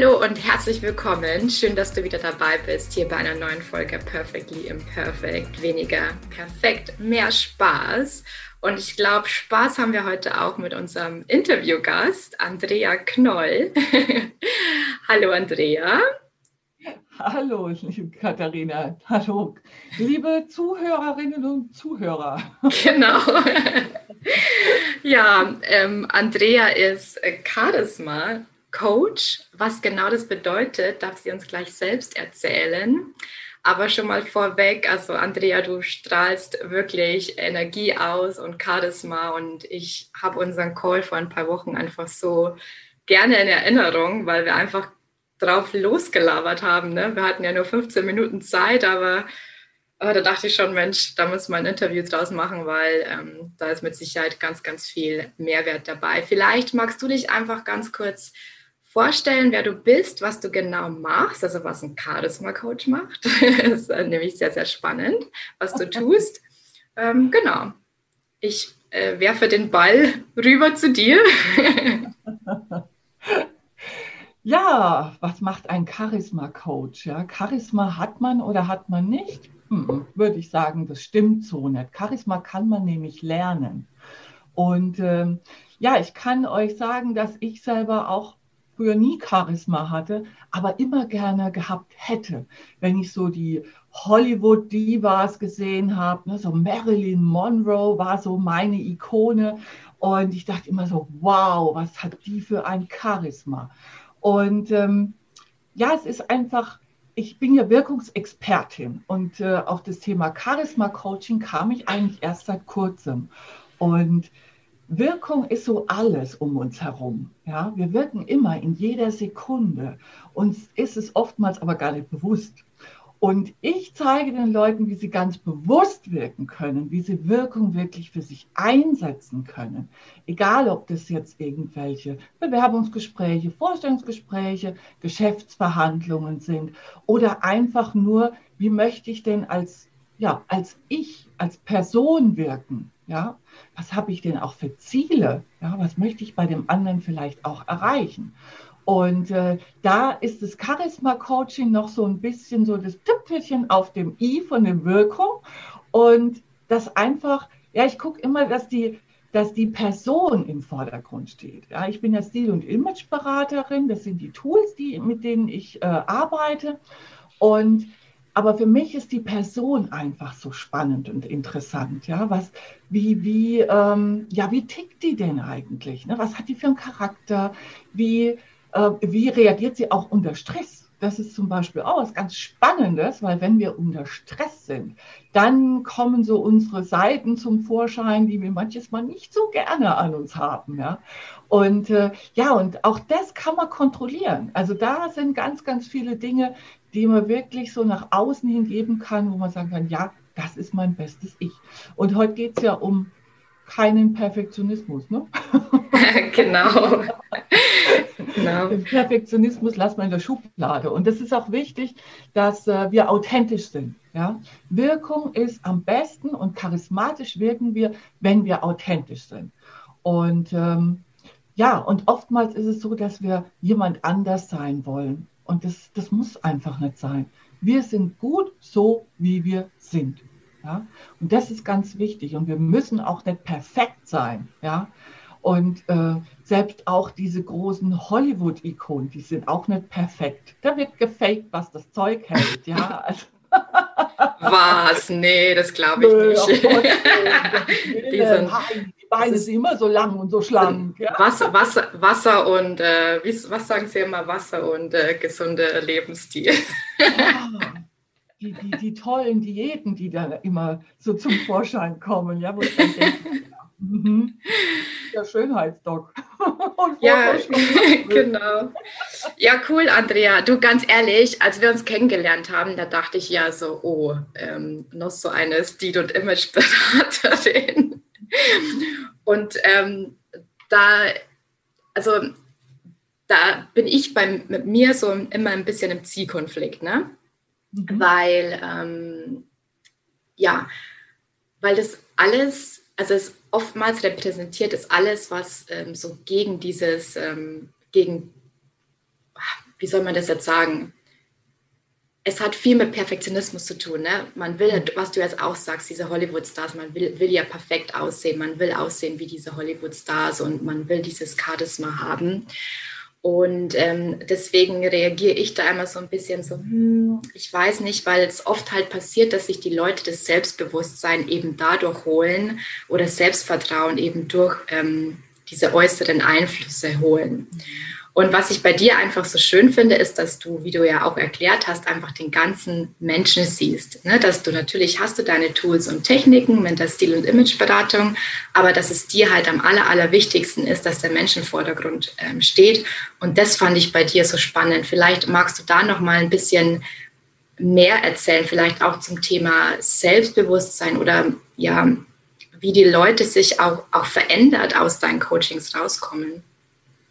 Hallo und herzlich willkommen. Schön, dass du wieder dabei bist hier bei einer neuen Folge Perfectly Imperfect. Weniger perfekt, mehr Spaß. Und ich glaube, Spaß haben wir heute auch mit unserem Interviewgast, Andrea Knoll. Hallo, Andrea. Hallo, liebe Katharina. Hallo, liebe Zuhörerinnen und Zuhörer. Genau. Ja, ähm, Andrea ist Charisma Coach. Was genau das bedeutet, darf sie uns gleich selbst erzählen. Aber schon mal vorweg, also Andrea, du strahlst wirklich Energie aus und Charisma und ich habe unseren Call vor ein paar Wochen einfach so gerne in Erinnerung, weil wir einfach drauf losgelabert haben. Ne? Wir hatten ja nur 15 Minuten Zeit, aber, aber da dachte ich schon, Mensch, da muss man ein Interview draus machen, weil ähm, da ist mit Sicherheit ganz, ganz viel Mehrwert dabei. Vielleicht magst du dich einfach ganz kurz vorstellen, wer du bist, was du genau machst, also was ein Charisma-Coach macht. das ist nämlich sehr, sehr spannend, was du tust. Ähm, genau. Ich äh, werfe den Ball rüber zu dir. ja, was macht ein Charisma-Coach? Ja, Charisma hat man oder hat man nicht? Hm, würde ich sagen, das stimmt so nicht. Charisma kann man nämlich lernen. Und ähm, ja, ich kann euch sagen, dass ich selber auch früher nie Charisma hatte, aber immer gerne gehabt hätte. Wenn ich so die Hollywood-Divas gesehen habe, ne, so Marilyn Monroe war so meine Ikone. Und ich dachte immer so, wow, was hat die für ein Charisma? Und ähm, ja, es ist einfach, ich bin ja Wirkungsexpertin und äh, auf das Thema Charisma-Coaching kam ich eigentlich erst seit kurzem. Und Wirkung ist so alles um uns herum. Ja, wir wirken immer in jeder Sekunde. Uns ist es oftmals aber gar nicht bewusst. Und ich zeige den Leuten, wie sie ganz bewusst wirken können, wie sie Wirkung wirklich für sich einsetzen können. Egal, ob das jetzt irgendwelche Bewerbungsgespräche, Vorstellungsgespräche, Geschäftsverhandlungen sind oder einfach nur, wie möchte ich denn als, ja, als ich, als Person wirken. Ja, was habe ich denn auch für Ziele? Ja, was möchte ich bei dem anderen vielleicht auch erreichen? Und äh, da ist das Charisma-Coaching noch so ein bisschen so das Tüpfelchen auf dem i von der Wirkung. Und das einfach, ja, ich gucke immer, dass die, dass die Person im Vordergrund steht. Ja, ich bin ja Stil- und Imageberaterin, das sind die Tools, die, mit denen ich äh, arbeite. Und aber für mich ist die Person einfach so spannend und interessant. Ja, was, wie, wie, ähm, ja, wie tickt die denn eigentlich? Ne? Was hat die für einen Charakter? Wie, äh, wie reagiert sie auch unter Stress? Das ist zum Beispiel auch was ganz Spannendes, weil wenn wir unter Stress sind, dann kommen so unsere Seiten zum Vorschein, die wir manches Mal nicht so gerne an uns haben. Ja? Und äh, ja, und auch das kann man kontrollieren. Also da sind ganz, ganz viele Dinge, die man wirklich so nach außen hin geben kann, wo man sagen kann, ja, das ist mein bestes Ich. Und heute geht es ja um keinen Perfektionismus. Ne? genau. genau. Den Perfektionismus lassen wir in der Schublade. Und es ist auch wichtig, dass äh, wir authentisch sind. Ja? Wirkung ist am besten und charismatisch wirken wir, wenn wir authentisch sind. Und ähm, ja, und oftmals ist es so, dass wir jemand anders sein wollen. Und das, das muss einfach nicht sein. Wir sind gut so, wie wir sind. Ja? Und das ist ganz wichtig. Und wir müssen auch nicht perfekt sein. Ja? Und äh, selbst auch diese großen Hollywood-Ikonen, die sind auch nicht perfekt. Da wird gefaked, was das Zeug hält. Ja? Also, was? Nee, das glaube ich nicht. die sind Beine sind immer so lang und so schlank. Ja. Wasser, Wasser, Wasser und, äh, was sagen Sie immer, Wasser und äh, gesunder Lebensstil. Ja, die, die, die tollen Diäten, die dann immer so zum Vorschein kommen, ja, wo ich dann denke, Mhm. Der Schönheitsdoc. ja, genau. Ja, cool, Andrea. Du, ganz ehrlich, als wir uns kennengelernt haben, da dachte ich ja so, oh, ähm, noch so eine Stil- und Imageberaterin. Und ähm, da, also da bin ich bei, mit mir so immer ein bisschen im Zielkonflikt, ne? Mhm. Weil, ähm, ja, weil das alles, also es oftmals repräsentiert es alles, was ähm, so gegen dieses, ähm, gegen, wie soll man das jetzt sagen? Es hat viel mit Perfektionismus zu tun. Ne? Man will, was du jetzt auch sagst, diese Hollywood-Stars, man will, will ja perfekt aussehen, man will aussehen wie diese Hollywood-Stars und man will dieses Charisma haben. Und ähm, deswegen reagiere ich da immer so ein bisschen so, hm, ich weiß nicht, weil es oft halt passiert, dass sich die Leute das Selbstbewusstsein eben dadurch holen oder Selbstvertrauen eben durch ähm, diese äußeren Einflüsse holen. Mhm. Und was ich bei dir einfach so schön finde, ist, dass du, wie du ja auch erklärt hast, einfach den ganzen Menschen siehst. Ne? Dass du natürlich hast du deine Tools und Techniken mit der Stil- und Imageberatung, aber dass es dir halt am aller, allerwichtigsten ist, dass der Mensch im Vordergrund ähm, steht. Und das fand ich bei dir so spannend. Vielleicht magst du da noch mal ein bisschen mehr erzählen, vielleicht auch zum Thema Selbstbewusstsein oder ja, wie die Leute sich auch, auch verändert aus deinen Coachings rauskommen.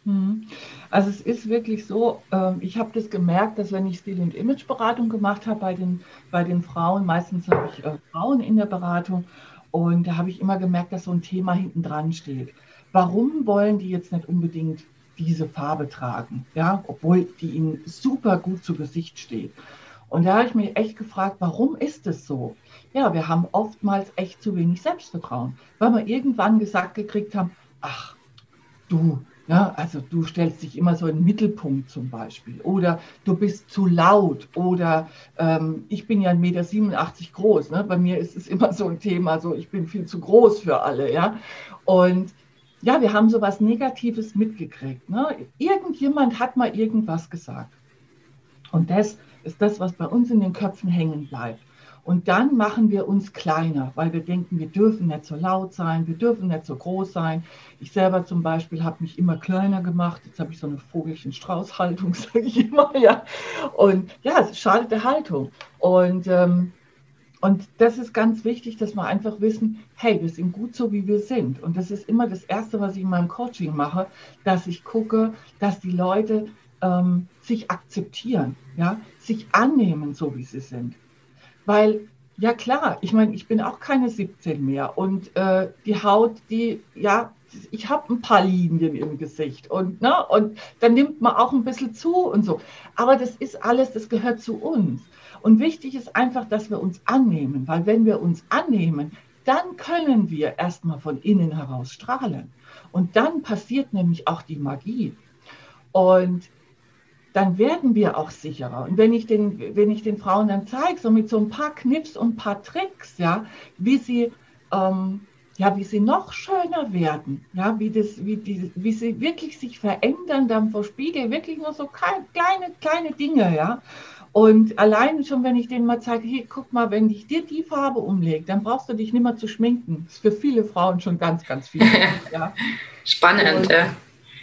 Hm. Also es ist wirklich so, ähm, ich habe das gemerkt, dass wenn ich Stil- und Imageberatung gemacht habe bei den, bei den Frauen, meistens habe ich äh, Frauen in der Beratung und da habe ich immer gemerkt, dass so ein Thema hinten dran steht. Warum wollen die jetzt nicht unbedingt diese Farbe tragen, ja, obwohl die ihnen super gut zu Gesicht steht? Und da habe ich mich echt gefragt, warum ist es so? Ja, wir haben oftmals echt zu wenig Selbstvertrauen, weil wir irgendwann gesagt gekriegt haben, ach, du, ja, also du stellst dich immer so in den Mittelpunkt zum Beispiel. Oder du bist zu laut. Oder ähm, ich bin ja 1,87 Meter groß. Ne? Bei mir ist es immer so ein Thema, so ich bin viel zu groß für alle. Ja? Und ja, wir haben so was Negatives mitgekriegt. Ne? Irgendjemand hat mal irgendwas gesagt. Und das ist das, was bei uns in den Köpfen hängen bleibt. Und dann machen wir uns kleiner, weil wir denken, wir dürfen nicht so laut sein, wir dürfen nicht so groß sein. Ich selber zum Beispiel habe mich immer kleiner gemacht. Jetzt habe ich so eine Vogelchen-Strauß-Haltung, sage ich immer. Ja. Und ja, es schadet der Haltung. Und, ähm, und das ist ganz wichtig, dass wir einfach wissen, hey, wir sind gut so, wie wir sind. Und das ist immer das Erste, was ich in meinem Coaching mache, dass ich gucke, dass die Leute ähm, sich akzeptieren, ja, sich annehmen, so wie sie sind. Weil, ja klar, ich meine, ich bin auch keine 17 mehr und äh, die Haut, die, ja, ich habe ein paar Linien im Gesicht und, ne, und dann nimmt man auch ein bisschen zu und so. Aber das ist alles, das gehört zu uns. Und wichtig ist einfach, dass wir uns annehmen, weil wenn wir uns annehmen, dann können wir erstmal von innen heraus strahlen. Und dann passiert nämlich auch die Magie. Und dann werden wir auch sicherer. Und wenn ich den, wenn ich den Frauen dann zeige, so mit so ein paar Knips und ein paar Tricks, ja, wie sie, ähm, ja, wie sie noch schöner werden, ja, wie, das, wie, die, wie sie wirklich sich verändern dann vor Spiegel, wirklich nur so kleine, kleine Dinge, ja. Und allein schon, wenn ich denen mal zeige, hey, guck mal, wenn ich dir die Farbe umlege, dann brauchst du dich nicht mehr zu schminken. Das ist für viele Frauen schon ganz, ganz viel. ja. Spannend, Und, ja.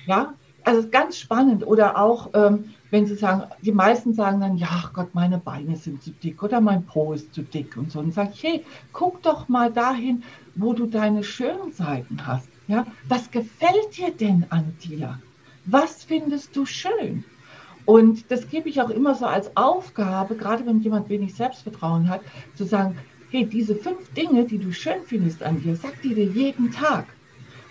Ja, also ganz spannend. Oder auch, ähm, wenn sie sagen, die meisten sagen dann, ja, Gott, meine Beine sind zu dick oder mein Po ist zu dick und so. Und sage ich, hey, guck doch mal dahin, wo du deine schönen Seiten hast. Ja, was gefällt dir denn an dir? Was findest du schön? Und das gebe ich auch immer so als Aufgabe, gerade wenn jemand wenig Selbstvertrauen hat, zu sagen, hey, diese fünf Dinge, die du schön findest an dir, sag dir jeden Tag.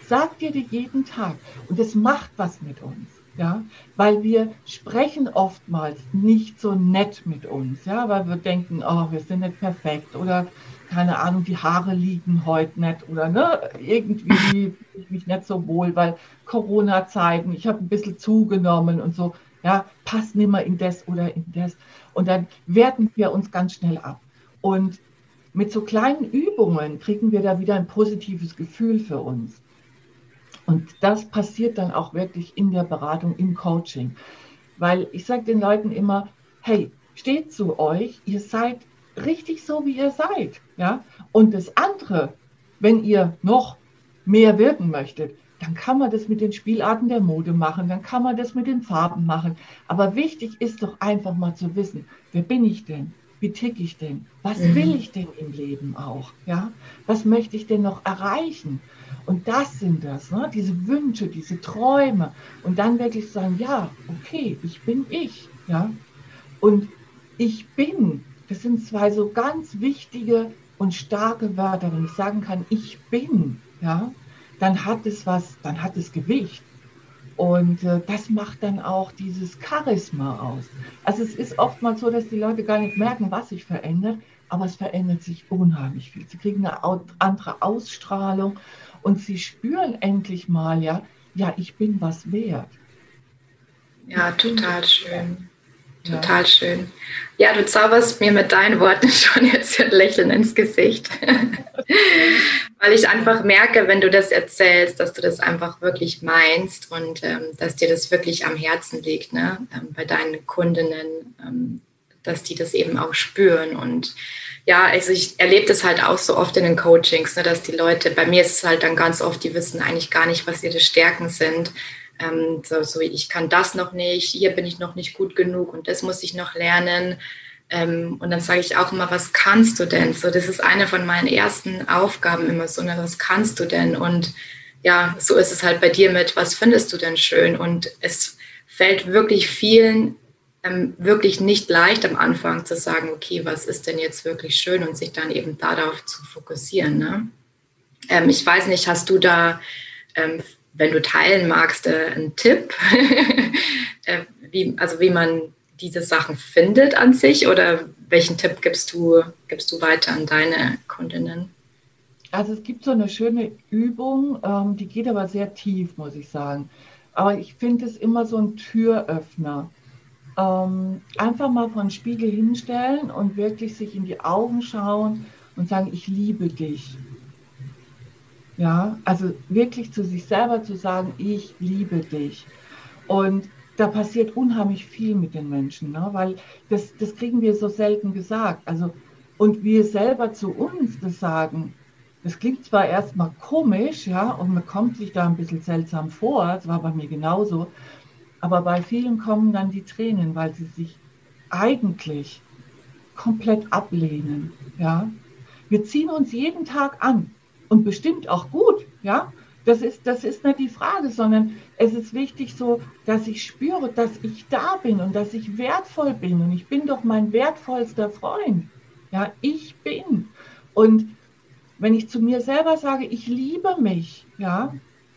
Sag dir die jeden Tag. Und das macht was mit uns ja, weil wir sprechen oftmals nicht so nett mit uns, ja, weil wir denken, oh, wir sind nicht perfekt oder keine Ahnung, die Haare liegen heute nicht oder ne, irgendwie fühle ich mich nicht so wohl, weil Corona-Zeiten, ich habe ein bisschen zugenommen und so, ja, passt nicht mehr in das oder in das. Und dann werten wir uns ganz schnell ab. Und mit so kleinen Übungen kriegen wir da wieder ein positives Gefühl für uns. Und das passiert dann auch wirklich in der Beratung, im Coaching. Weil ich sage den Leuten immer, hey, steht zu euch, ihr seid richtig so, wie ihr seid. Ja? Und das andere, wenn ihr noch mehr wirken möchtet, dann kann man das mit den Spielarten der Mode machen, dann kann man das mit den Farben machen. Aber wichtig ist doch einfach mal zu wissen, wer bin ich denn? Wie tick ich denn? Was mhm. will ich denn im Leben auch? Ja? Was möchte ich denn noch erreichen? Und das sind das, ne? diese Wünsche, diese Träume. Und dann wirklich sagen, ja, okay, ich bin ich. Ja? Und ich bin, das sind zwei so ganz wichtige und starke Wörter. Wenn ich sagen kann, ich bin, ja, dann hat es was, dann hat es Gewicht. Und äh, das macht dann auch dieses Charisma aus. Also es ist oftmals so, dass die Leute gar nicht merken, was sich verändert, aber es verändert sich unheimlich viel. Sie kriegen eine andere Ausstrahlung und sie spüren endlich mal, ja, ja, ich bin was wert. Ja, total schön. Total ja. schön. Ja, du zauberst mir mit deinen Worten schon jetzt ein Lächeln ins Gesicht. Weil ich einfach merke, wenn du das erzählst, dass du das einfach wirklich meinst und ähm, dass dir das wirklich am Herzen liegt, ne? Ähm, bei deinen Kundinnen, ähm, dass die das eben auch spüren. Und ja, also ich erlebe das halt auch so oft in den Coachings, ne, dass die Leute, bei mir ist es halt dann ganz oft, die wissen eigentlich gar nicht, was ihre Stärken sind ähm, so, so, ich kann das noch nicht, hier bin ich noch nicht gut genug und das muss ich noch lernen. Ähm, und dann sage ich auch immer, was kannst du denn? So, das ist eine von meinen ersten Aufgaben immer so, ne, was kannst du denn? Und ja, so ist es halt bei dir mit, was findest du denn schön? Und es fällt wirklich vielen ähm, wirklich nicht leicht am Anfang zu sagen, okay, was ist denn jetzt wirklich schön und sich dann eben darauf zu fokussieren. Ne? Ähm, ich weiß nicht, hast du da ähm, wenn du teilen magst, äh, einen Tipp, äh, wie, also wie man diese Sachen findet an sich oder welchen Tipp gibst du, gibst du weiter an deine Kundinnen? Also es gibt so eine schöne Übung, ähm, die geht aber sehr tief, muss ich sagen. Aber ich finde es immer so ein Türöffner. Ähm, einfach mal vor den Spiegel hinstellen und wirklich sich in die Augen schauen und sagen, ich liebe dich. Ja, also wirklich zu sich selber zu sagen, ich liebe dich. Und da passiert unheimlich viel mit den Menschen, ne? weil das, das kriegen wir so selten gesagt. Also, und wir selber zu uns das sagen, das klingt zwar erstmal komisch, ja, und man kommt sich da ein bisschen seltsam vor, das war bei mir genauso, aber bei vielen kommen dann die Tränen, weil sie sich eigentlich komplett ablehnen, ja. Wir ziehen uns jeden Tag an und bestimmt auch gut, ja. Das ist, das ist nicht die Frage, sondern es ist wichtig so, dass ich spüre, dass ich da bin und dass ich wertvoll bin und ich bin doch mein wertvollster Freund. Ja, ich bin. Und wenn ich zu mir selber sage, ich liebe mich, ja,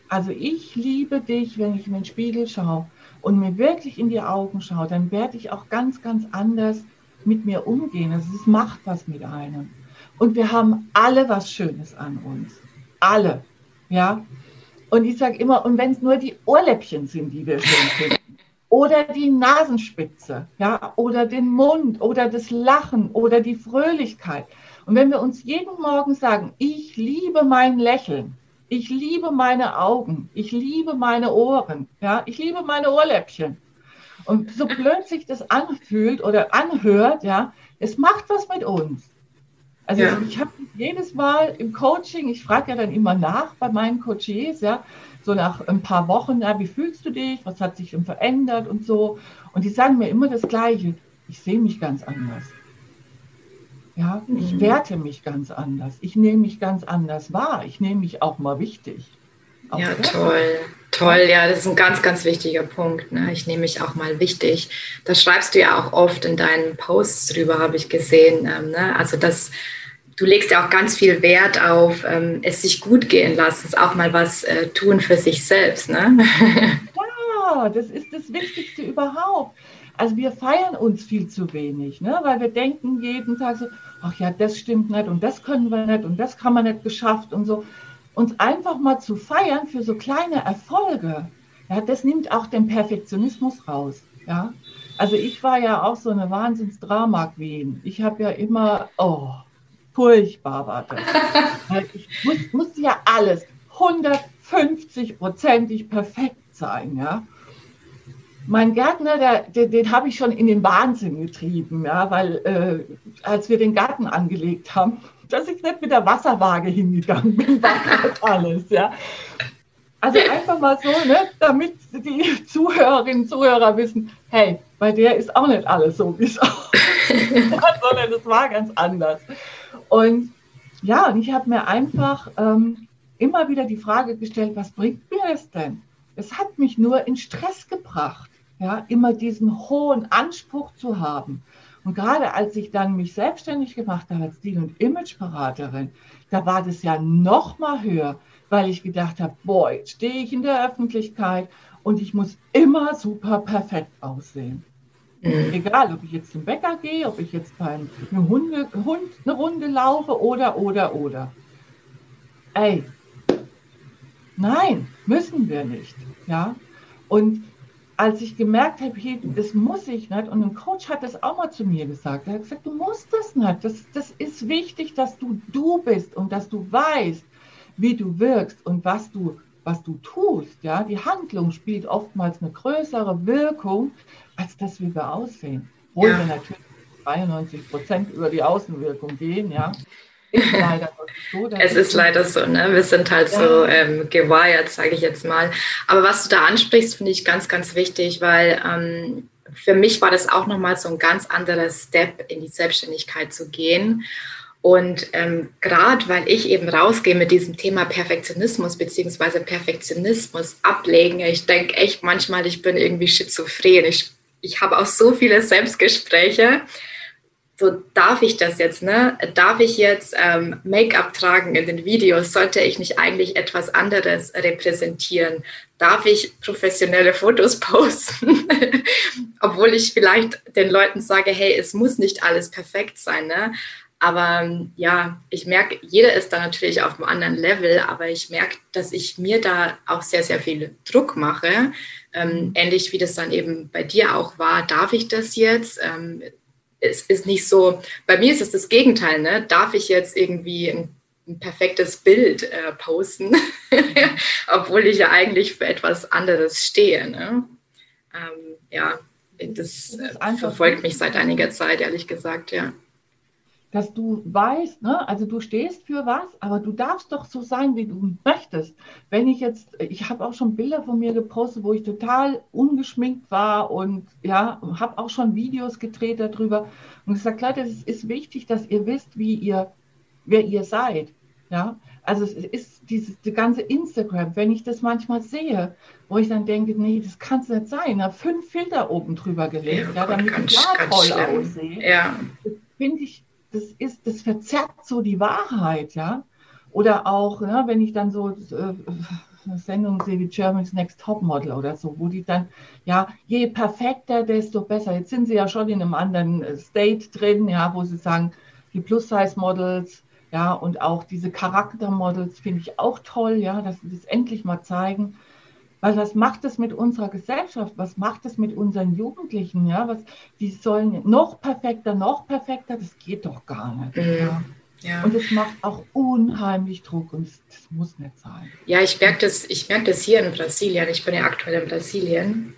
also ich liebe dich, wenn ich in den Spiegel schaue und mir wirklich in die Augen schaue, dann werde ich auch ganz, ganz anders mit mir umgehen. Also es macht was mit einem. Und wir haben alle was Schönes an uns. Alle. Ja. Und ich sage immer, und wenn es nur die Ohrläppchen sind, die wir schön finden, oder die Nasenspitze, ja, oder den Mund, oder das Lachen, oder die Fröhlichkeit. Und wenn wir uns jeden Morgen sagen, ich liebe mein Lächeln, ich liebe meine Augen, ich liebe meine Ohren, ja, ich liebe meine Ohrläppchen. Und so blöd sich das anfühlt oder anhört, ja, es macht was mit uns. Also ja. ich habe jedes Mal im Coaching, ich frage ja dann immer nach bei meinen Coaches, ja, so nach ein paar Wochen, ja, wie fühlst du dich, was hat sich denn verändert und so. Und die sagen mir immer das Gleiche, ich sehe mich ganz anders. Ja, mhm. ich werte mich ganz anders. Ich nehme mich ganz anders wahr. Ich nehme mich auch mal wichtig. Auch ja, toll. Toll, ja, das ist ein ganz, ganz wichtiger Punkt. Ne? Ich nehme mich auch mal wichtig. Das schreibst du ja auch oft in deinen Posts drüber, habe ich gesehen. Ähm, ne? Also das du legst ja auch ganz viel Wert auf ähm, es sich gut gehen lassen, auch mal was äh, tun für sich selbst. Ne? Ja, das ist das Wichtigste überhaupt. Also wir feiern uns viel zu wenig, ne? weil wir denken jeden Tag so, ach ja, das stimmt nicht und das können wir nicht und das kann man nicht geschafft und so. Uns einfach mal zu feiern für so kleine Erfolge, ja, das nimmt auch den Perfektionismus raus. Ja? Also ich war ja auch so eine Wahnsinns-Drama-Queen. Ich habe ja immer, oh, furchtbar war das. ich muss, musste ja alles 150 50-prozentig perfekt sein, ja. Mein Gärtner, der, den, den habe ich schon in den Wahnsinn getrieben, ja, weil äh, als wir den Garten angelegt haben, dass ich nicht mit der Wasserwaage hingegangen bin, war alles, ja. Also einfach mal so, ne, damit die Zuhörerinnen und Zuhörer wissen, hey, bei der ist auch nicht alles so, wie es aussieht, sondern es war ganz anders. Und ja, und ich habe mir einfach ähm, immer wieder die Frage gestellt, was bringt mir das denn? Es hat mich nur in Stress gebracht, ja, immer diesen hohen Anspruch zu haben. Und gerade als ich dann mich selbstständig gemacht habe als Stil- und Imageberaterin, da war das ja noch mal höher, weil ich gedacht habe, boah, jetzt stehe ich in der Öffentlichkeit und ich muss immer super perfekt aussehen. Mhm. Egal, ob ich jetzt zum Bäcker gehe, ob ich jetzt bei einem Hunde, Hund eine Runde laufe oder, oder, oder. Ey, nein, müssen wir nicht. Ja? Und als ich gemerkt habe, das muss ich nicht, und ein Coach hat das auch mal zu mir gesagt, er hat gesagt, du musst das nicht. Das, das ist wichtig, dass du du bist und dass du weißt, wie du wirkst und was du, was du tust. Ja? Die Handlung spielt oftmals eine größere Wirkung, als das, wie wir aussehen. Obwohl ja. wir natürlich 93 Prozent über die Außenwirkung gehen, ja. Ist leider so, es ist leider so, ne? Wir sind halt ja. so ähm, gewired, sage ich jetzt mal. Aber was du da ansprichst, finde ich ganz, ganz wichtig, weil ähm, für mich war das auch nochmal so ein ganz anderer Step, in die Selbstständigkeit zu gehen. Und ähm, gerade weil ich eben rausgehe mit diesem Thema Perfektionismus beziehungsweise Perfektionismus ablegen, ich denke echt manchmal, ich bin irgendwie schizophren. Ich ich habe auch so viele Selbstgespräche. So darf ich das jetzt, ne? Darf ich jetzt ähm, Make-up tragen in den Videos? Sollte ich nicht eigentlich etwas anderes repräsentieren? Darf ich professionelle Fotos posten? Obwohl ich vielleicht den Leuten sage, hey, es muss nicht alles perfekt sein, ne? Aber ja, ich merke, jeder ist da natürlich auf einem anderen Level, aber ich merke, dass ich mir da auch sehr, sehr viel Druck mache. Ähm, ähnlich wie das dann eben bei dir auch war, darf ich das jetzt? Ähm, es ist nicht so, bei mir ist es das Gegenteil, ne? Darf ich jetzt irgendwie ein, ein perfektes Bild äh, posten, obwohl ich ja eigentlich für etwas anderes stehe. Ne? Ähm, ja, das, das äh, verfolgt mich seit einiger Zeit, ehrlich gesagt, ja dass du weißt, ne, also du stehst für was, aber du darfst doch so sein, wie du möchtest. Wenn ich jetzt, ich habe auch schon Bilder von mir gepostet, wo ich total ungeschminkt war und ja, habe auch schon Videos gedreht darüber und gesagt, Leute, es ist wichtig, dass ihr wisst, wie ihr, wer ihr seid. Ja, also es ist dieses die ganze Instagram, wenn ich das manchmal sehe, wo ich dann denke, nee, das kann es nicht sein. Da fünf Filter oben drüber gelegt, ja, ja damit ich ja toll aussehe. Ja. Finde ich das ist, das verzerrt so die Wahrheit, ja. Oder auch, ja, wenn ich dann so äh, Sendungen sehe wie Germany's Next Top Model oder so, wo die dann, ja, je perfekter, desto besser. Jetzt sind sie ja schon in einem anderen äh, State drin, ja, wo sie sagen, die Plus-Size-Models, ja, und auch diese Charakter-Models finde ich auch toll, ja, dass sie das endlich mal zeigen. Weil was macht es mit unserer Gesellschaft? Was macht es mit unseren Jugendlichen? Ja, was, die sollen noch perfekter, noch perfekter, das geht doch gar nicht. Mhm. Ja. Ja. Und es macht auch unheimlich Druck und das, das muss nicht sein. Ja, ich merke das, ich merke das hier in Brasilien. Ich bin ja aktuell in Brasilien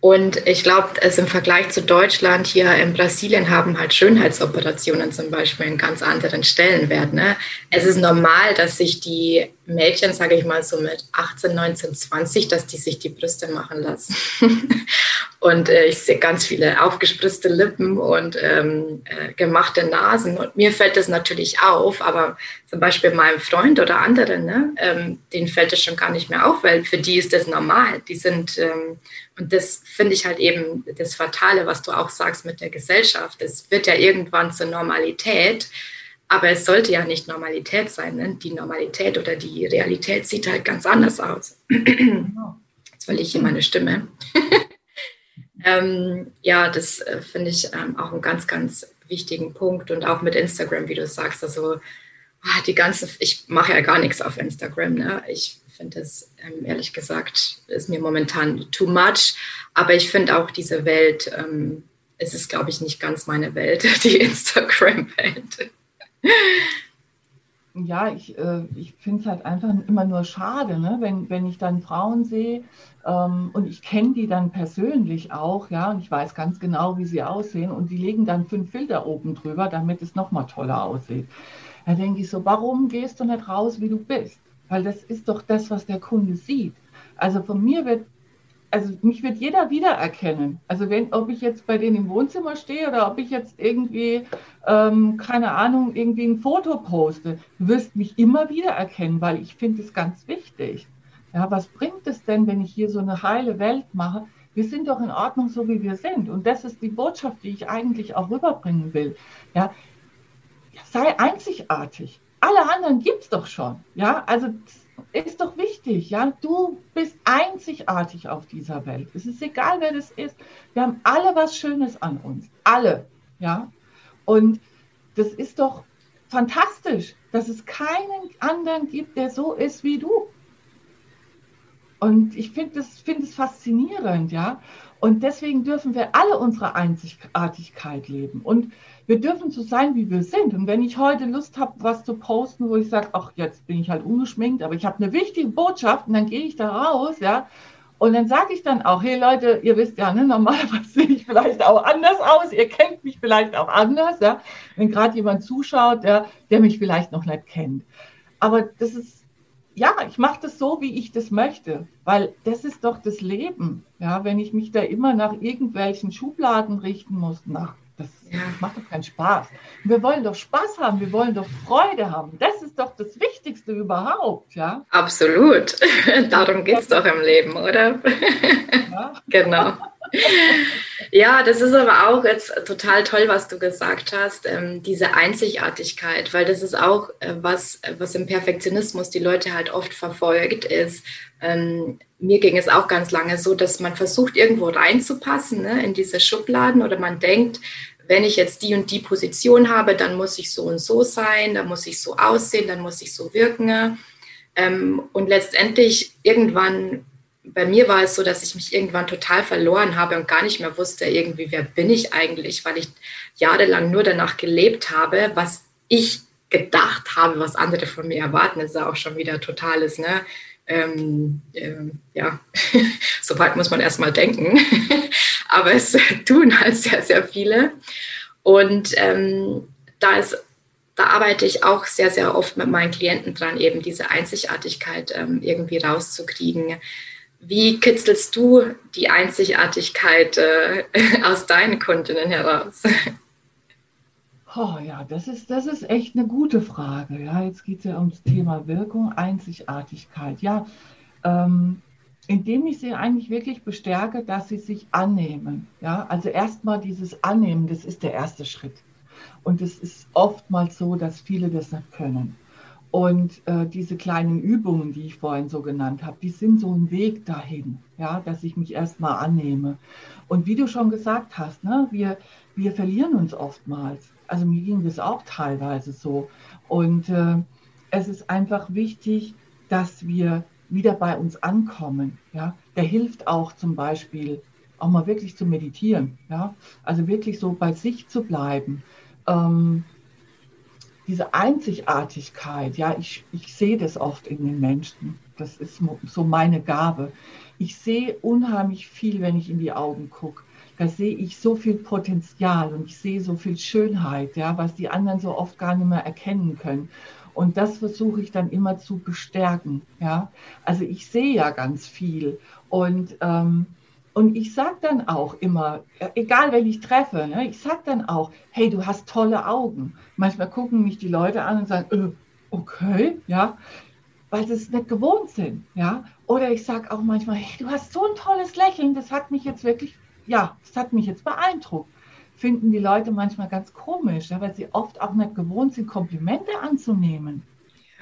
und ich glaube, es im Vergleich zu Deutschland hier in Brasilien haben halt Schönheitsoperationen zum Beispiel einen ganz anderen Stellenwert. Ne? Es ist normal, dass sich die Mädchen, sage ich mal so mit 18, 19, 20, dass die sich die Brüste machen lassen. und äh, ich sehe ganz viele aufgespritzte Lippen und ähm, äh, gemachte Nasen. Und mir fällt das natürlich auf, aber zum Beispiel meinem Freund oder anderen, ne, ähm, denen fällt das schon gar nicht mehr auf, weil für die ist das normal. Die sind ähm, und das finde ich halt eben das Fatale, was du auch sagst mit der Gesellschaft. Es wird ja irgendwann zur Normalität, aber es sollte ja nicht Normalität sein. Ne? Die Normalität oder die Realität sieht halt ganz anders aus. Jetzt verliere ich hier meine Stimme. ähm, ja, das äh, finde ich ähm, auch einen ganz, ganz wichtigen Punkt und auch mit Instagram, wie du sagst. Also ah, die ganzen, ich mache ja gar nichts auf Instagram. Ne? Ich finde das ähm, ehrlich gesagt, ist mir momentan too much. Aber ich finde auch diese Welt, ähm, es ist, glaube ich, nicht ganz meine Welt, die Instagram-Welt. Ja, ich, äh, ich finde es halt einfach immer nur schade, ne? wenn, wenn ich dann Frauen sehe ähm, und ich kenne die dann persönlich auch, ja, und ich weiß ganz genau, wie sie aussehen und die legen dann fünf Filter oben drüber, damit es nochmal toller aussieht. Da denke ich so, warum gehst du nicht raus, wie du bist? Weil das ist doch das, was der Kunde sieht. Also von mir wird also mich wird jeder wiedererkennen. Also wenn, ob ich jetzt bei denen im Wohnzimmer stehe oder ob ich jetzt irgendwie, ähm, keine Ahnung, irgendwie ein Foto poste, du wirst mich immer wiedererkennen, weil ich finde es ganz wichtig. Ja, was bringt es denn, wenn ich hier so eine heile Welt mache? Wir sind doch in Ordnung, so wie wir sind. Und das ist die Botschaft, die ich eigentlich auch rüberbringen will. Ja, sei einzigartig. Alle anderen gibt es doch schon. Ja, also ist doch wichtig, ja. Du bist einzigartig auf dieser Welt. Es ist egal, wer das ist. Wir haben alle was Schönes an uns. Alle, ja. Und das ist doch fantastisch, dass es keinen anderen gibt, der so ist wie du. Und ich finde das, find es faszinierend, ja. Und deswegen dürfen wir alle unsere Einzigartigkeit leben. Und wir dürfen so sein, wie wir sind. Und wenn ich heute Lust habe, was zu posten, wo ich sage, ach, jetzt bin ich halt ungeschminkt, aber ich habe eine wichtige Botschaft und dann gehe ich da raus, ja. Und dann sage ich dann auch, hey Leute, ihr wisst ja, ne, normalerweise sehe ich vielleicht auch anders aus, ihr kennt mich vielleicht auch anders, ja. Wenn gerade jemand zuschaut, ja, der mich vielleicht noch nicht kennt. Aber das ist ja, ich mache das so, wie ich das möchte, weil das ist doch das Leben. Ja, wenn ich mich da immer nach irgendwelchen Schubladen richten muss, nach, das, ja. macht doch keinen Spaß. Wir wollen doch Spaß haben, wir wollen doch Freude haben. Das ist doch das Wichtigste überhaupt, ja. Absolut. Darum geht es doch im Leben, oder? Ja. genau. Ja, das ist aber auch jetzt total toll, was du gesagt hast, ähm, diese Einzigartigkeit, weil das ist auch äh, was, was im Perfektionismus die Leute halt oft verfolgt, ist, ähm, mir ging es auch ganz lange so, dass man versucht, irgendwo reinzupassen ne, in diese Schubladen oder man denkt, wenn ich jetzt die und die Position habe, dann muss ich so und so sein, dann muss ich so aussehen, dann muss ich so wirken. Ähm, und letztendlich irgendwann bei mir war es so, dass ich mich irgendwann total verloren habe und gar nicht mehr wusste, irgendwie, wer bin ich eigentlich, weil ich jahrelang nur danach gelebt habe, was ich gedacht habe, was andere von mir erwarten. Das ist auch schon wieder totales, ne? Ähm, ähm, ja, so muss man erstmal denken. Aber es tun halt sehr, sehr viele. Und ähm, da ist da arbeite ich auch sehr, sehr oft mit meinen Klienten dran, eben diese Einzigartigkeit ähm, irgendwie rauszukriegen. Wie kitzelst du die Einzigartigkeit äh, aus deinen Kundinnen heraus? Oh ja, das ist, das ist echt eine gute Frage. Ja, jetzt geht es ja ums Thema Wirkung, Einzigartigkeit. Ja, ähm, indem ich sie eigentlich wirklich bestärke, dass sie sich annehmen. Ja, also erstmal dieses Annehmen, das ist der erste Schritt. Und es ist oftmals so, dass viele das nicht können. Und äh, diese kleinen Übungen, die ich vorhin so genannt habe, die sind so ein Weg dahin, ja, dass ich mich erstmal annehme. Und wie du schon gesagt hast, ne, wir, wir verlieren uns oftmals. Also mir ging das auch teilweise so. Und äh, es ist einfach wichtig, dass wir wieder bei uns ankommen. Ja? Der hilft auch zum Beispiel, auch mal wirklich zu meditieren. Ja? Also wirklich so bei sich zu bleiben. Ähm, diese Einzigartigkeit, ja, ich, ich sehe das oft in den Menschen. Das ist so meine Gabe. Ich sehe unheimlich viel, wenn ich in die Augen gucke. Da sehe ich so viel Potenzial und ich sehe so viel Schönheit, ja, was die anderen so oft gar nicht mehr erkennen können. Und das versuche ich dann immer zu bestärken. Ja? Also ich sehe ja ganz viel. Und ähm, und ich sage dann auch immer, egal wen ich treffe, ne, ich sage dann auch, hey, du hast tolle Augen. Manchmal gucken mich die Leute an und sagen, äh, okay, ja, weil sie es nicht gewohnt sind, ja. Oder ich sage auch manchmal, hey, du hast so ein tolles Lächeln, das hat mich jetzt wirklich, ja, das hat mich jetzt beeindruckt. Finden die Leute manchmal ganz komisch, ja, weil sie oft auch nicht gewohnt sind, Komplimente anzunehmen.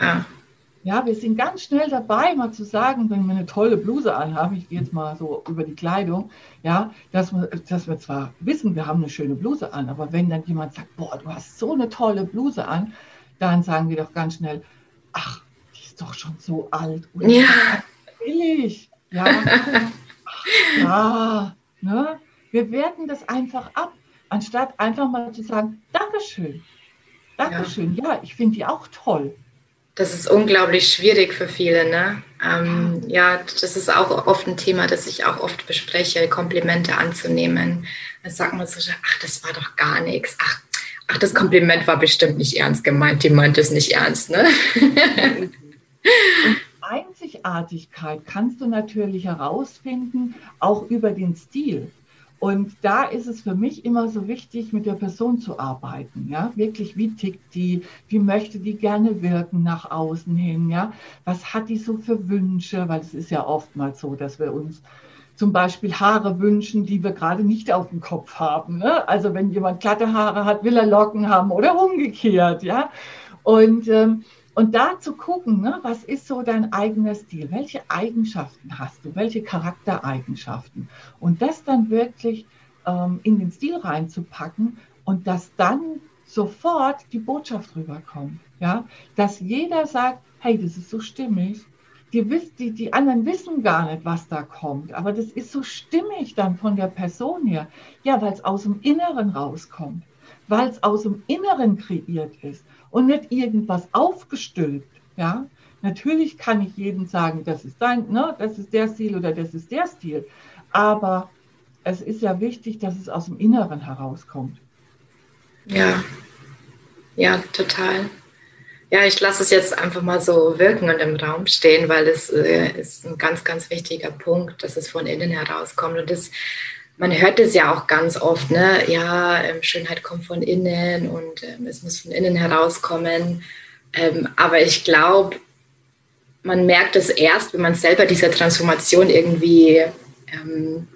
Ja. Ja, wir sind ganz schnell dabei, mal zu sagen, wenn wir eine tolle Bluse anhaben, ich gehe jetzt mal so über die Kleidung, ja, dass wir, dass wir zwar wissen, wir haben eine schöne Bluse an, aber wenn dann jemand sagt, boah, du hast so eine tolle Bluse an, dann sagen wir doch ganz schnell, ach, die ist doch schon so alt. Oder ja. Billig. Ja. Ach, ja. Ne? Wir werten das einfach ab, anstatt einfach mal zu sagen, Dankeschön. Dankeschön. Ja, ja ich finde die auch toll. Das ist unglaublich schwierig für viele, ne? Ähm, ja, das ist auch oft ein Thema, das ich auch oft bespreche, Komplimente anzunehmen. Dann sagt man so, ach, das war doch gar nichts. Ach, ach, das Kompliment war bestimmt nicht ernst gemeint. Die meint es nicht ernst, ne? Einzigartigkeit kannst du natürlich herausfinden, auch über den Stil. Und da ist es für mich immer so wichtig, mit der Person zu arbeiten. Ja, wirklich, wie tickt die? Wie möchte die gerne wirken nach außen hin? Ja, was hat die so für Wünsche? Weil es ist ja oftmals so, dass wir uns zum Beispiel Haare wünschen, die wir gerade nicht auf dem Kopf haben. Ne? Also wenn jemand glatte Haare hat, will er Locken haben oder umgekehrt. Ja, und ähm, und da zu gucken, ne, was ist so dein eigener Stil? Welche Eigenschaften hast du? Welche Charaktereigenschaften? Und das dann wirklich ähm, in den Stil reinzupacken und dass dann sofort die Botschaft rüberkommt. Ja? Dass jeder sagt, hey, das ist so stimmig. Die, die, die anderen wissen gar nicht, was da kommt, aber das ist so stimmig dann von der Person her. Ja, weil es aus dem Inneren rauskommt, weil es aus dem Inneren kreiert ist und nicht irgendwas aufgestülpt. Ja? Natürlich kann ich jedem sagen, das ist dein, ne, das ist der Stil oder das ist der Stil. Aber es ist ja wichtig, dass es aus dem Inneren herauskommt. Ja, ja, total. Ja, ich lasse es jetzt einfach mal so wirken und im Raum stehen, weil es äh, ist ein ganz, ganz wichtiger Punkt, dass es von innen herauskommt. Und das man hört es ja auch ganz oft, ne? Ja, ähm, Schönheit kommt von innen und ähm, es muss von innen herauskommen. Ähm, aber ich glaube, man merkt es erst, wenn man selber diese Transformation irgendwie ähm,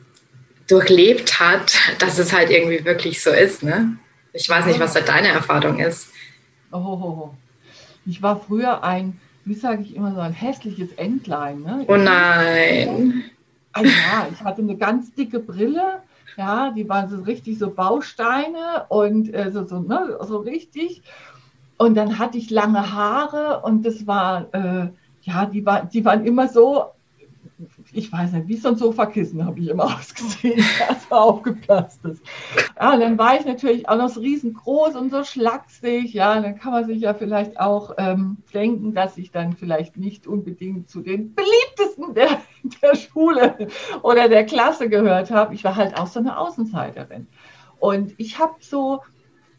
durchlebt hat, dass es halt irgendwie wirklich so ist. Ne? Ich weiß nicht, was da deine Erfahrung ist. Oh, ich war früher ein, wie sage ich immer so, ein hässliches Entlein. Ne? Oh nein. Ah ja, ich hatte eine ganz dicke Brille. Ja, die waren so richtig so Bausteine und äh, so, so, ne, so richtig. Und dann hatte ich lange Haare und das war, äh, ja, die, war, die waren immer so ich weiß nicht, wie so ein Sofakissen habe ich immer ausgesehen, das war aufgeplastet. Ja, dann war ich natürlich auch noch so riesengroß und so schlaksig. Ja, dann kann man sich ja vielleicht auch ähm, denken, dass ich dann vielleicht nicht unbedingt zu den beliebtesten der, der Schule oder der Klasse gehört habe. Ich war halt auch so eine Außenseiterin. Und ich habe so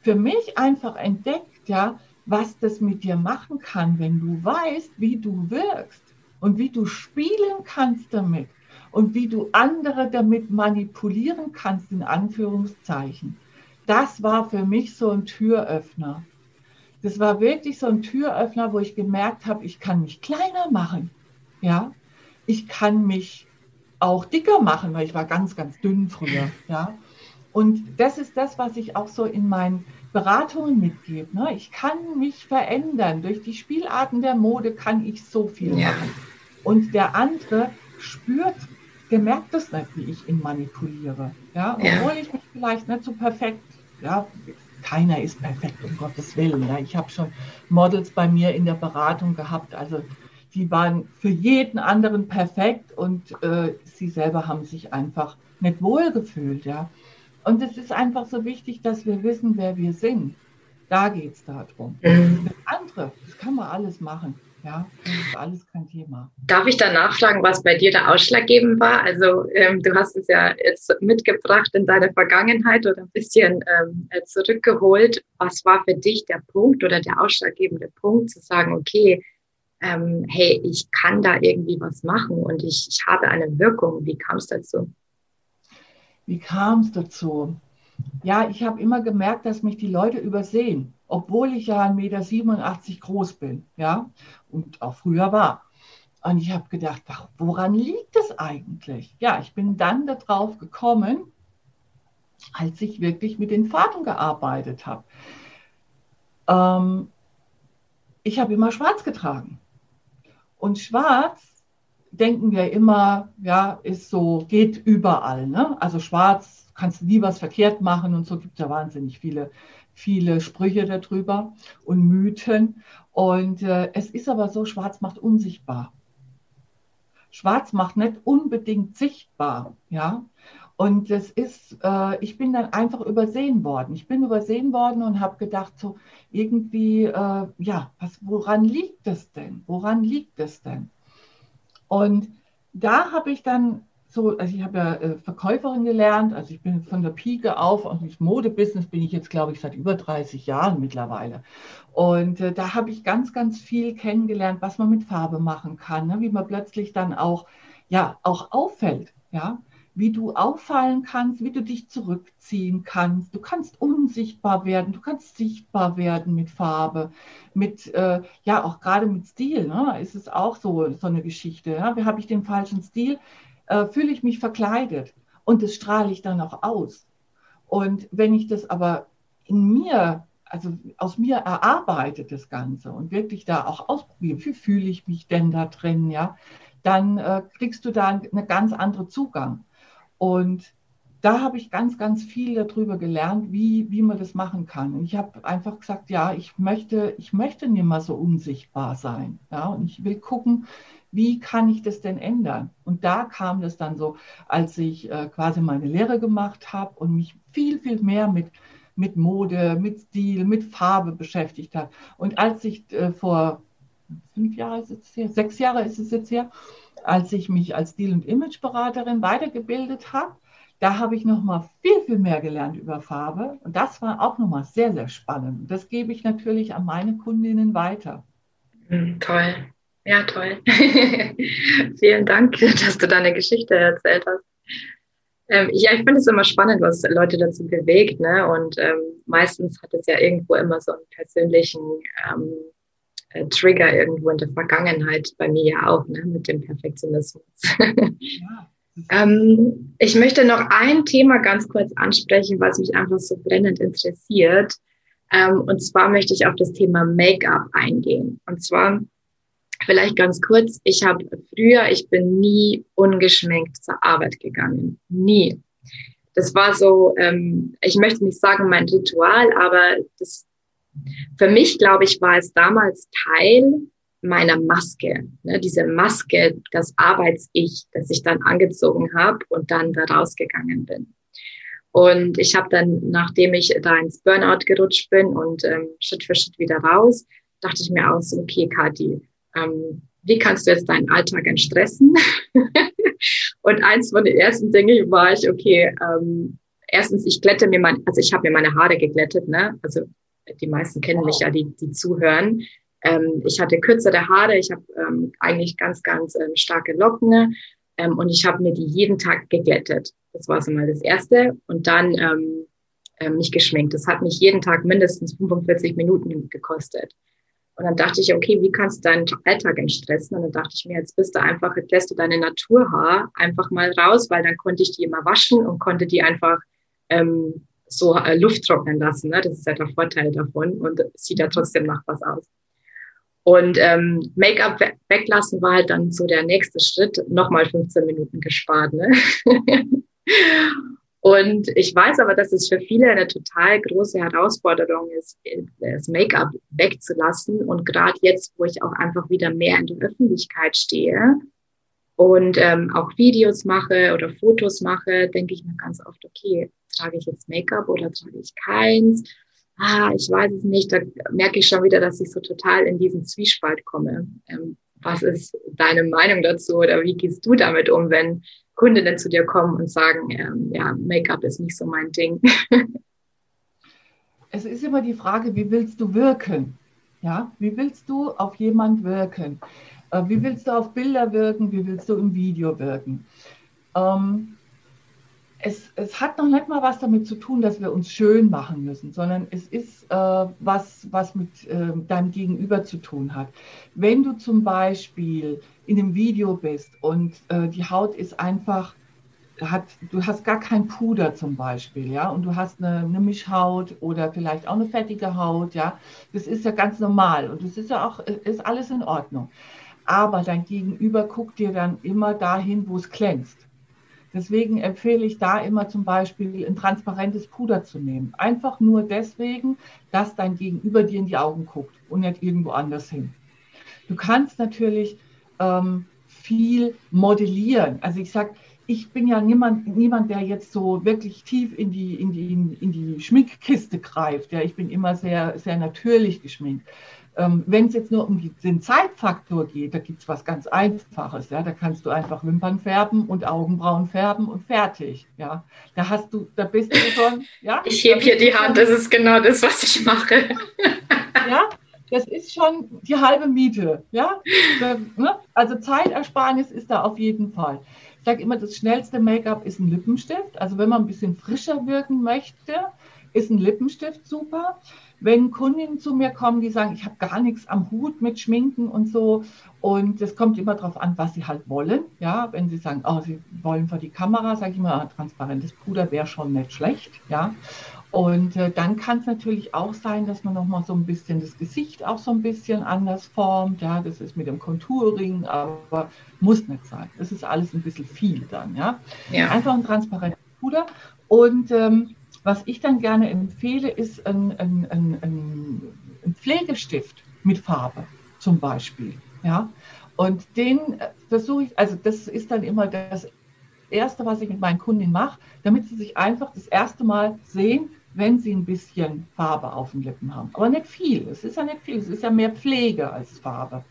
für mich einfach entdeckt, ja, was das mit dir machen kann, wenn du weißt, wie du wirkst und wie du spielen kannst damit und wie du andere damit manipulieren kannst, in Anführungszeichen. Das war für mich so ein Türöffner. Das war wirklich so ein Türöffner, wo ich gemerkt habe, ich kann mich kleiner machen. Ja, ich kann mich auch dicker machen, weil ich war ganz, ganz dünn früher. Ja, und das ist das, was ich auch so in meinen Beratungen mitgebe. Ne? Ich kann mich verändern. Durch die Spielarten der Mode kann ich so viel ja. machen. Und der andere spürt, der merkt das nicht, wie ich ihn manipuliere. Ja, obwohl ja. ich mich vielleicht nicht so perfekt, ja, keiner ist perfekt, um Gottes Willen. Ja. Ich habe schon Models bei mir in der Beratung gehabt, also die waren für jeden anderen perfekt und äh, sie selber haben sich einfach nicht wohl gefühlt. Ja. Und es ist einfach so wichtig, dass wir wissen, wer wir sind. Da geht es darum. Mhm. Das andere, das kann man alles machen. Ja, das ist alles kein Thema. Darf ich da nachfragen, was bei dir der ausschlaggebend war? Also ähm, du hast es ja jetzt mitgebracht in deine Vergangenheit oder ein bisschen ähm, äh, zurückgeholt. Was war für dich der Punkt oder der ausschlaggebende Punkt, zu sagen, okay, ähm, hey, ich kann da irgendwie was machen und ich, ich habe eine Wirkung. Wie kam es dazu? Wie kam es dazu? Ja, ich habe immer gemerkt, dass mich die Leute übersehen obwohl ich ja 1,87 Meter groß bin, ja, und auch früher war. Und ich habe gedacht, ach, woran liegt es eigentlich? Ja, ich bin dann darauf gekommen, als ich wirklich mit den Farben gearbeitet habe. Ähm, ich habe immer schwarz getragen. Und schwarz, denken wir immer, ja, ist so, geht überall. Ne? Also schwarz kannst nie was verkehrt machen und so gibt es ja wahnsinnig viele viele Sprüche darüber und Mythen. Und äh, es ist aber so, Schwarz macht unsichtbar. Schwarz macht nicht unbedingt sichtbar, ja. Und das ist, äh, ich bin dann einfach übersehen worden. Ich bin übersehen worden und habe gedacht, so irgendwie, äh, ja, was, woran liegt das denn? Woran liegt es denn? Und da habe ich dann so, also ich habe ja äh, Verkäuferin gelernt, also ich bin von der Pike auf, und das Modebusiness bin ich jetzt, glaube ich, seit über 30 Jahren mittlerweile. Und äh, da habe ich ganz, ganz viel kennengelernt, was man mit Farbe machen kann, ne? wie man plötzlich dann auch, ja, auch auffällt, ja wie du auffallen kannst, wie du dich zurückziehen kannst. Du kannst unsichtbar werden, du kannst sichtbar werden mit Farbe, mit, äh, ja, auch gerade mit Stil, ne, ist es auch so, so eine Geschichte. Ja? Habe ich den falschen Stil? Äh, fühle ich mich verkleidet und das strahle ich dann auch aus. Und wenn ich das aber in mir also aus mir erarbeitet das Ganze und wirklich da auch ausprobieren, wie fühle ich mich denn da drin, ja, dann äh, kriegst du da einen ganz anderen Zugang. Und da habe ich ganz, ganz viel darüber gelernt, wie, wie man das machen kann. Und ich habe einfach gesagt, ja, ich möchte, ich möchte nicht mehr so unsichtbar sein. Ja, und ich will gucken, wie kann ich das denn ändern? Und da kam das dann so, als ich äh, quasi meine Lehre gemacht habe und mich viel, viel mehr mit, mit Mode, mit Stil, mit Farbe beschäftigt habe. Und als ich äh, vor fünf Jahren ist es sechs Jahre ist es jetzt her, als ich mich als Stil- und Imageberaterin weitergebildet habe, da habe ich noch mal viel, viel mehr gelernt über Farbe. Und das war auch noch mal sehr, sehr spannend. Das gebe ich natürlich an meine Kundinnen weiter. Hm, toll. Ja, toll. Vielen Dank, dass du deine Geschichte erzählt hast. Ähm, ja, ich finde es immer spannend, was Leute dazu bewegt. Ne? Und ähm, meistens hat es ja irgendwo immer so einen persönlichen ähm, äh, Trigger irgendwo in der Vergangenheit, bei mir ja auch, ne, mit dem Perfektionismus. Ja. ähm, ich möchte noch ein Thema ganz kurz ansprechen, was mich einfach so brennend interessiert. Ähm, und zwar möchte ich auf das Thema Make-up eingehen. Und zwar vielleicht ganz kurz, ich habe früher, ich bin nie ungeschminkt zur Arbeit gegangen. Nie. Das war so, ähm, ich möchte nicht sagen mein Ritual, aber das für mich, glaube ich, war es damals Teil meiner Maske, ne, diese Maske, das Arbeits-Ich, das ich dann angezogen habe und dann da rausgegangen bin. Und ich habe dann, nachdem ich da ins Burnout gerutscht bin und ähm, Schritt für Schritt wieder raus, dachte ich mir auch so, okay, Kathi, ähm, wie kannst du jetzt deinen Alltag entstressen? und eins von den ersten Dingen war ich, okay, ähm, erstens, ich glätte mir mein, also ich habe mir meine Haare geglättet, ne? Also die meisten kennen mich ja, die, die zuhören. Ähm, ich hatte kürzere Haare, ich habe ähm, eigentlich ganz, ganz ähm, starke Locken ähm, und ich habe mir die jeden Tag geglättet. Das war so mal das Erste. Und dann ähm, äh, mich geschminkt. Das hat mich jeden Tag mindestens 45 Minuten gekostet. Und dann dachte ich, okay, wie kannst du deinen Alltag entstressen? Und dann dachte ich mir, jetzt bist du einfach, jetzt lässt du deine Naturhaar einfach mal raus, weil dann konnte ich die immer waschen und konnte die einfach ähm, so äh, Luft trocknen lassen. Ne? Das ist ja der Vorteil davon und sieht ja trotzdem nach was aus. Und ähm, Make-up weglassen war halt dann so der nächste Schritt, nochmal 15 Minuten gespart. Ne? und ich weiß aber, dass es für viele eine total große Herausforderung ist, das Make-up wegzulassen. Und gerade jetzt, wo ich auch einfach wieder mehr in der Öffentlichkeit stehe, und ähm, auch Videos mache oder Fotos mache, denke ich mir ganz oft, okay, trage ich jetzt Make-up oder trage ich keins? Ah, ich weiß es nicht. Da merke ich schon wieder, dass ich so total in diesen Zwiespalt komme. Ähm, was ist deine Meinung dazu oder wie gehst du damit um, wenn Kundinnen zu dir kommen und sagen, ähm, ja, Make-up ist nicht so mein Ding? es ist immer die Frage, wie willst du wirken? Ja, wie willst du auf jemand wirken? Äh, wie willst du auf Bilder wirken? Wie willst du im Video wirken? Ähm, es, es, hat noch nicht mal was damit zu tun, dass wir uns schön machen müssen, sondern es ist äh, was, was mit äh, deinem Gegenüber zu tun hat. Wenn du zum Beispiel in einem Video bist und äh, die Haut ist einfach, hat, du hast gar kein Puder zum Beispiel, ja, und du hast eine, eine Mischhaut oder vielleicht auch eine fettige Haut, ja, das ist ja ganz normal und das ist ja auch, ist alles in Ordnung. Aber dein Gegenüber guckt dir dann immer dahin, wo es glänzt. Deswegen empfehle ich da immer zum Beispiel ein transparentes Puder zu nehmen. Einfach nur deswegen, dass dein Gegenüber dir in die Augen guckt und nicht irgendwo anders hin. Du kannst natürlich ähm, viel modellieren. Also ich sage, ich bin ja niemand, niemand, der jetzt so wirklich tief in die, in die, in die Schminkkiste greift. Ja, ich bin immer sehr, sehr natürlich geschminkt. Ähm, Wenn es jetzt nur um den Zeitfaktor geht, da gibt es was ganz Einfaches. Ja? Da kannst du einfach Wimpern färben und Augenbrauen färben und fertig. Ja? Da hast du, da bist du schon. Ja? Ich hebe hier die Hand, das ist genau das, was ich mache. Ja, das ist schon die halbe Miete. Ja? Ne? Also Zeitersparnis ist da auf jeden Fall. Ich sage immer, das schnellste Make-up ist ein Lippenstift. Also wenn man ein bisschen frischer wirken möchte, ist ein Lippenstift super. Wenn Kundinnen zu mir kommen, die sagen, ich habe gar nichts am Hut mit Schminken und so, und es kommt immer darauf an, was sie halt wollen. Ja, wenn sie sagen, oh, sie wollen vor die Kamera, sage ich immer, ah, transparentes Puder wäre schon nicht schlecht. Ja, und äh, dann kann es natürlich auch sein, dass man nochmal so ein bisschen das Gesicht auch so ein bisschen anders formt. Ja, das ist mit dem Contouring, aber muss nicht sein. Das ist alles ein bisschen viel dann. Ja, ja. einfach ein transparentes Puder. Und ähm, was ich dann gerne empfehle, ist ein, ein, ein, ein Pflegestift mit Farbe zum Beispiel. Ja, und den äh, versuche ich, also das ist dann immer das Erste, was ich mit meinen Kunden mache, damit sie sich einfach das erste Mal sehen, wenn sie ein bisschen Farbe auf den Lippen haben. Aber nicht viel. Es ist ja nicht viel. Es ist ja mehr Pflege als Farbe.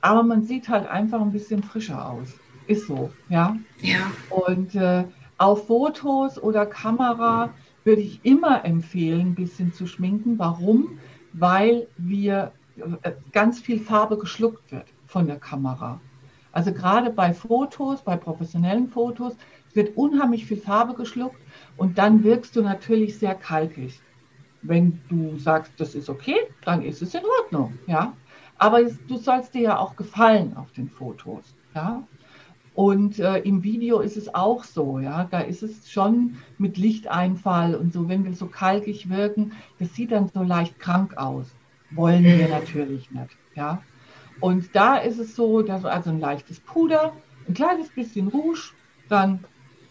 Aber man sieht halt einfach ein bisschen frischer aus. Ist so, ja. Ja. Und äh, auf Fotos oder Kamera würde ich immer empfehlen, ein bisschen zu schminken. Warum? Weil wir äh, ganz viel Farbe geschluckt wird von der Kamera. Also gerade bei Fotos, bei professionellen Fotos, wird unheimlich viel Farbe geschluckt und dann wirkst du natürlich sehr kalkig. Wenn du sagst, das ist okay, dann ist es in Ordnung, ja. Aber du sollst dir ja auch gefallen auf den Fotos, ja. Und äh, im Video ist es auch so, ja, da ist es schon mit Lichteinfall und so, wenn wir so kalkig wirken, das sieht dann so leicht krank aus. Wollen wir natürlich nicht, ja. Und da ist es so, dass also ein leichtes Puder, ein kleines bisschen Rouge, dann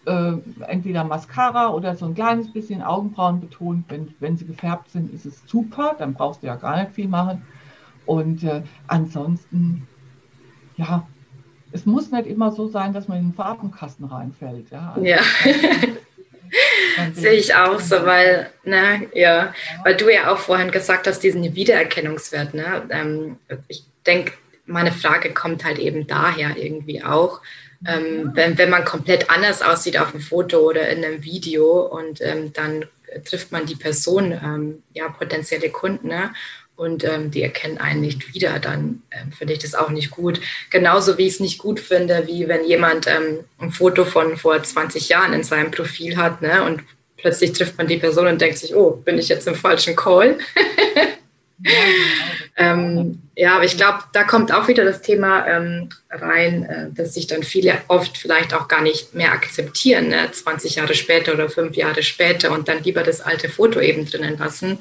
äh, entweder Mascara oder so ein kleines bisschen Augenbrauen betont. Wenn, wenn sie gefärbt sind, ist es super, dann brauchst du ja gar nicht viel machen. Und äh, ansonsten, ja, es muss nicht immer so sein, dass man in den Farbenkasten reinfällt. Ja, also ja. Sehe ich auch so, weil, ne, ja, weil du ja auch vorhin gesagt hast, diesen Wiedererkennungswert, ne? Ähm, ich denke, meine Frage kommt halt eben daher irgendwie auch, ähm, wenn, wenn man komplett anders aussieht auf einem Foto oder in einem Video und ähm, dann trifft man die Person, ähm, ja, potenzielle Kunden, ne? Und ähm, die erkennen einen nicht wieder, dann ähm, finde ich das auch nicht gut. Genauso wie ich es nicht gut finde, wie wenn jemand ähm, ein Foto von vor 20 Jahren in seinem Profil hat ne? und plötzlich trifft man die Person und denkt sich, oh, bin ich jetzt im falschen Call? ja, genau. Ähm, ja, aber ich glaube, da kommt auch wieder das Thema ähm, rein, äh, dass sich dann viele oft vielleicht auch gar nicht mehr akzeptieren, ne? 20 Jahre später oder fünf Jahre später und dann lieber das alte Foto eben drinnen lassen.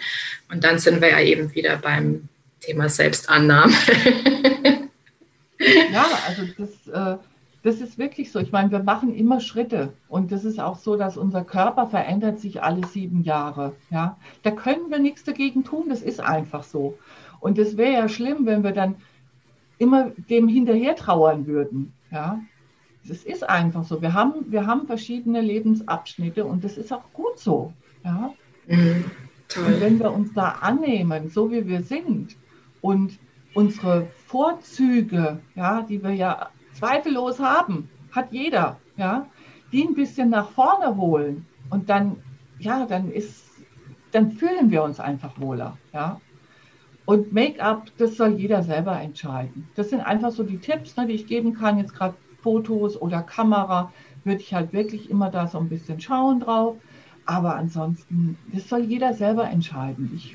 Und dann sind wir ja eben wieder beim Thema Selbstannahme. ja, also das. Äh das ist wirklich so. Ich meine, wir machen immer Schritte und das ist auch so, dass unser Körper verändert sich alle sieben Jahre. Ja, da können wir nichts dagegen tun. Das ist einfach so. Und es wäre ja schlimm, wenn wir dann immer dem hinterher trauern würden. Ja, das ist einfach so. Wir haben, wir haben verschiedene Lebensabschnitte und das ist auch gut so. Ja. Mhm, und wenn wir uns da annehmen, so wie wir sind und unsere Vorzüge, ja, die wir ja zweifellos haben, hat jeder, ja, die ein bisschen nach vorne holen und dann, ja, dann ist, dann fühlen wir uns einfach wohler, ja. Und Make-up, das soll jeder selber entscheiden. Das sind einfach so die Tipps, ne, die ich geben kann. Jetzt gerade Fotos oder Kamera, würde ich halt wirklich immer da so ein bisschen schauen drauf. Aber ansonsten, das soll jeder selber entscheiden. Ich,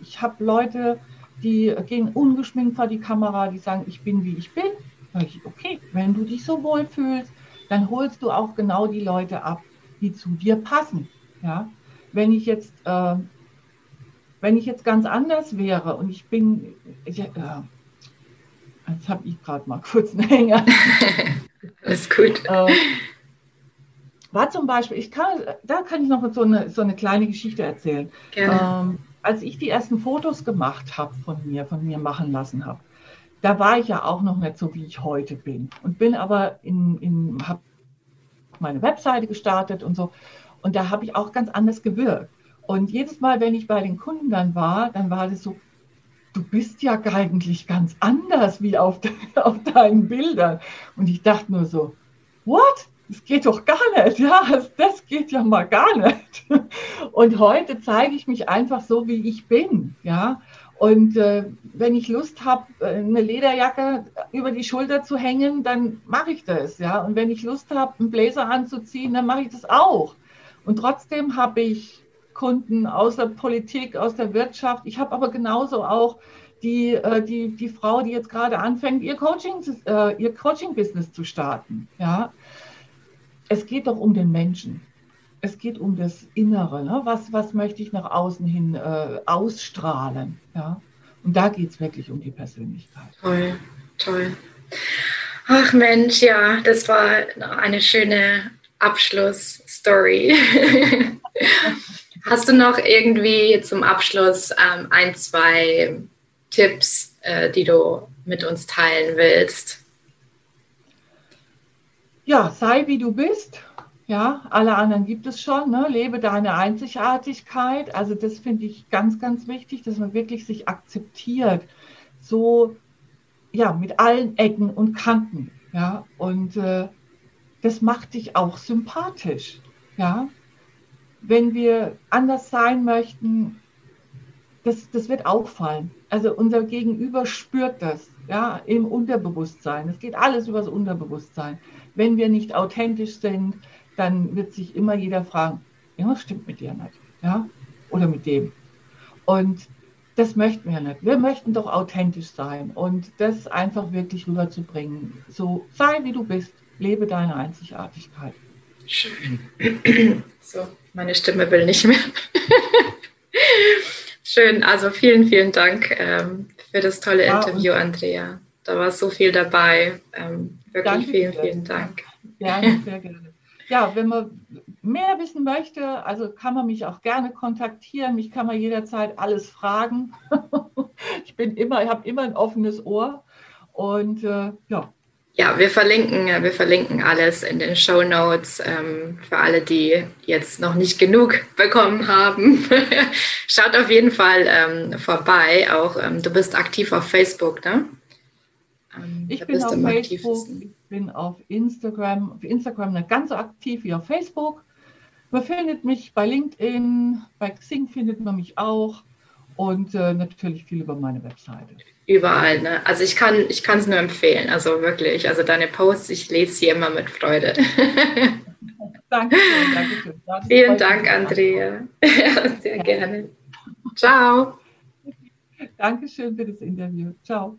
ich habe Leute, die gehen ungeschminkt vor die Kamera, die sagen, ich bin wie ich bin. Ich, okay, wenn du dich so wohl fühlst, dann holst du auch genau die Leute ab, die zu dir passen. Ja? Wenn ich jetzt äh, wenn ich jetzt ganz anders wäre und ich bin, ich, äh, jetzt habe ich gerade mal kurz einen Hänger. Alles gut. Äh, war zum Beispiel, ich kann, da kann ich noch so eine, so eine kleine Geschichte erzählen. Ähm, als ich die ersten Fotos gemacht habe von mir, von mir machen lassen habe, da war ich ja auch noch nicht so, wie ich heute bin. Und bin aber in, in habe meine Webseite gestartet und so. Und da habe ich auch ganz anders gewirkt. Und jedes Mal, wenn ich bei den Kunden dann war, dann war das so, du bist ja eigentlich ganz anders wie auf, de, auf deinen Bildern. Und ich dachte nur so, what? Das geht doch gar nicht. Ja, das geht ja mal gar nicht. Und heute zeige ich mich einfach so, wie ich bin. Ja, und äh, wenn ich Lust habe, äh, eine Lederjacke über die Schulter zu hängen, dann mache ich das. Ja, und wenn ich Lust habe, einen Blazer anzuziehen, dann mache ich das auch. Und trotzdem habe ich Kunden aus der Politik, aus der Wirtschaft. Ich habe aber genauso auch die, äh, die, die Frau, die jetzt gerade anfängt, ihr Coaching, äh, Coaching-Business zu starten. Ja? Es geht doch um den Menschen. Es geht um das Innere. Ne? Was, was möchte ich nach außen hin äh, ausstrahlen? Ja? Und da geht es wirklich um die Persönlichkeit. Toll, toll. Ach Mensch, ja, das war eine schöne Abschlussstory. Hast du noch irgendwie zum Abschluss ähm, ein, zwei Tipps, äh, die du mit uns teilen willst? Ja, sei wie du bist. Ja, alle anderen gibt es schon. Ne? Lebe deine Einzigartigkeit. Also das finde ich ganz, ganz wichtig, dass man wirklich sich akzeptiert. So, ja, mit allen Ecken und Kanten. Ja, und äh, das macht dich auch sympathisch. Ja, wenn wir anders sein möchten, das, das wird auffallen. Also unser Gegenüber spürt das, ja, im Unterbewusstsein. Es geht alles über das Unterbewusstsein. Wenn wir nicht authentisch sind, dann wird sich immer jeder fragen, irgendwas stimmt mit dir nicht, ja, oder mit dem. Und das möchten wir nicht. Wir möchten doch authentisch sein und das einfach wirklich rüberzubringen. So sei wie du bist, lebe deine Einzigartigkeit. Schön. So, meine Stimme will nicht mehr. Schön, also vielen, vielen Dank ähm, für das tolle ja, Interview, Andrea. Da war so viel dabei. Ähm, wirklich vielen, vielen Dank. Gerne, sehr gerne. Ja, wenn man mehr wissen möchte, also kann man mich auch gerne kontaktieren. Mich kann man jederzeit alles fragen. ich bin immer, ich habe immer ein offenes Ohr. Und äh, ja, ja, wir verlinken, äh, wir verlinken alles in den Show Notes ähm, für alle, die jetzt noch nicht genug bekommen haben. Schaut auf jeden Fall ähm, vorbei. Auch ähm, du bist aktiv auf Facebook, ne? Ähm, ich bin auf Facebook, ich bin auf Instagram, auf Instagram nicht ganz so aktiv wie auf Facebook. Man findet mich bei LinkedIn, bei Xing findet man mich auch und äh, natürlich viel über meine Webseite überall. Ne? Also ich kann ich es nur empfehlen, also wirklich. Also deine Posts, ich lese sie immer mit Freude. danke schön, danke schön. Vielen Dank, Andrea. sehr ja. gerne. Ciao. Dankeschön für das Interview. Ciao.